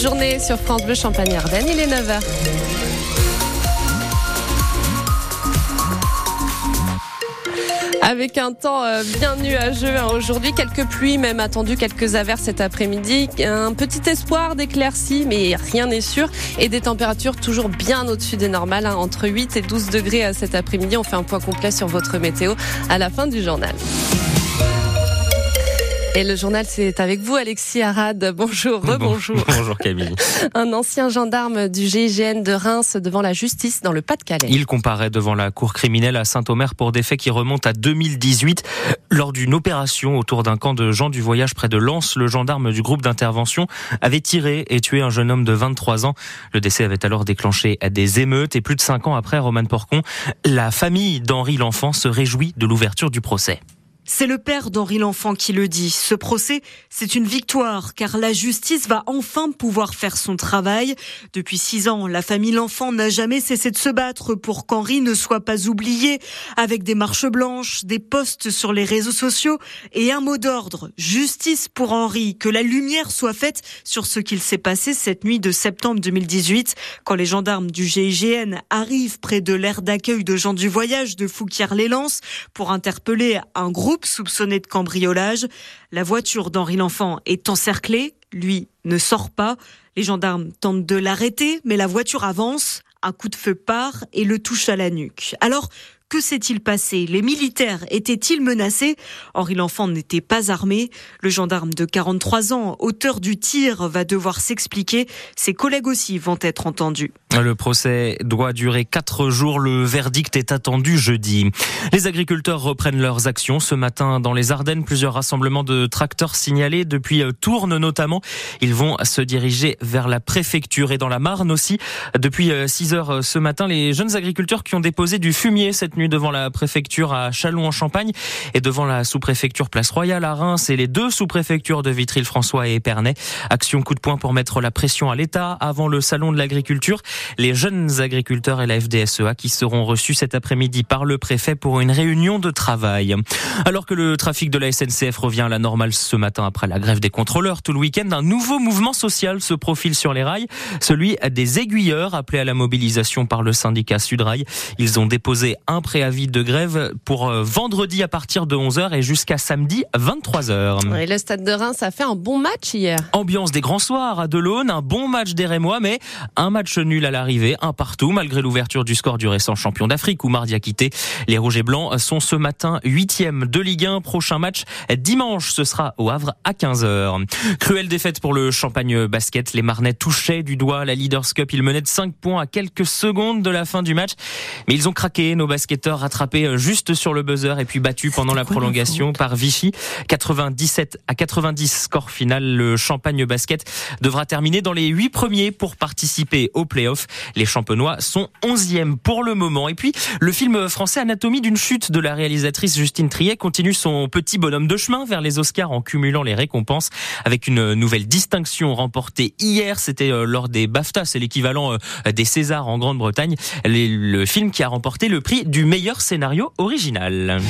journée sur France Bleu Champagne-Ardenne. Il est 9h. Avec un temps euh, bien nuageux hein, aujourd'hui, quelques pluies même attendues, quelques averses cet après-midi, un petit espoir d'éclaircies, mais rien n'est sûr, et des températures toujours bien au-dessus des normales, hein, entre 8 et 12 degrés euh, cet après-midi. On fait un point complet sur votre météo à la fin du journal. Et le journal, c'est avec vous, Alexis Arad. Bonjour, rebonjour. Bonjour Camille. Un ancien gendarme du GIGN de Reims devant la justice dans le Pas-de-Calais. Il comparaît devant la cour criminelle à Saint-Omer pour des faits qui remontent à 2018. Lors d'une opération autour d'un camp de gens du voyage près de Lens, le gendarme du groupe d'intervention avait tiré et tué un jeune homme de 23 ans. Le décès avait alors déclenché des émeutes et plus de 5 ans après, Roman Porcon, la famille d'Henri L'Enfant se réjouit de l'ouverture du procès. C'est le père d'Henri L'Enfant qui le dit. Ce procès, c'est une victoire car la justice va enfin pouvoir faire son travail. Depuis six ans, la famille L'Enfant n'a jamais cessé de se battre pour qu'Henri ne soit pas oublié avec des marches blanches, des posts sur les réseaux sociaux et un mot d'ordre. Justice pour Henri. Que la lumière soit faite sur ce qu'il s'est passé cette nuit de septembre 2018 quand les gendarmes du GIGN arrivent près de l'aire d'accueil de gens du voyage de Fouquier-les-Lances pour interpeller un groupe soupçonné de cambriolage. La voiture d'Henri L'Enfant est encerclée. Lui ne sort pas. Les gendarmes tentent de l'arrêter, mais la voiture avance. Un coup de feu part et le touche à la nuque. Alors, que s'est-il passé? Les militaires étaient-ils menacés? Henri L'Enfant n'était pas armé. Le gendarme de 43 ans, auteur du tir, va devoir s'expliquer. Ses collègues aussi vont être entendus. Le procès doit durer quatre jours. Le verdict est attendu jeudi. Les agriculteurs reprennent leurs actions. Ce matin, dans les Ardennes, plusieurs rassemblements de tracteurs signalés depuis euh, Tourne notamment. Ils vont se diriger vers la préfecture et dans la Marne aussi. Depuis 6 euh, heures euh, ce matin, les jeunes agriculteurs qui ont déposé du fumier cette nuit devant la préfecture à Châlons-en-Champagne et devant la sous-préfecture Place Royale à Reims et les deux sous-préfectures de Vitry-le-François et Épernay. Action coup de poing pour mettre la pression à l'État avant le salon de l'agriculture. Les jeunes agriculteurs et la FDSEA qui seront reçus cet après-midi par le préfet pour une réunion de travail. Alors que le trafic de la SNCF revient à la normale ce matin après la grève des contrôleurs tout le week-end, un nouveau mouvement social se profile sur les rails, celui des aiguilleurs appelés à la mobilisation par le syndicat Sudrail. Ils ont déposé un préavis de grève pour euh, vendredi à partir de 11h et jusqu'à samedi 23h. Et le stade de Reims a fait un bon match hier. Ambiance des grands soirs à Delaune, un bon match des Rémois, mais un match nul à l'arrivée, un partout, malgré l'ouverture du score du récent champion d'Afrique où mardi a quitté. Les Rouges et Blancs sont ce matin huitième de Ligue 1. Prochain match dimanche, ce sera au Havre à 15h. Cruelle défaite pour le Champagne Basket. Les Marnais touchaient du doigt la Leaders Cup. Ils menaient de 5 points à quelques secondes de la fin du match, mais ils ont craqué. Nos baskets rattrapé euh, juste sur le buzzer et puis battu pendant la prolongation par Vichy. 97 à 90 score final. Le Champagne Basket devra terminer dans les 8 premiers pour participer au playoff. Les champenois sont 11e pour le moment. Et puis, le film français Anatomie d'une chute de la réalisatrice Justine Triet continue son petit bonhomme de chemin vers les Oscars en cumulant les récompenses avec une nouvelle distinction remportée hier. C'était euh, lors des BAFTA, c'est l'équivalent euh, des Césars en Grande-Bretagne. Le film qui a remporté le prix meilleur scénario original.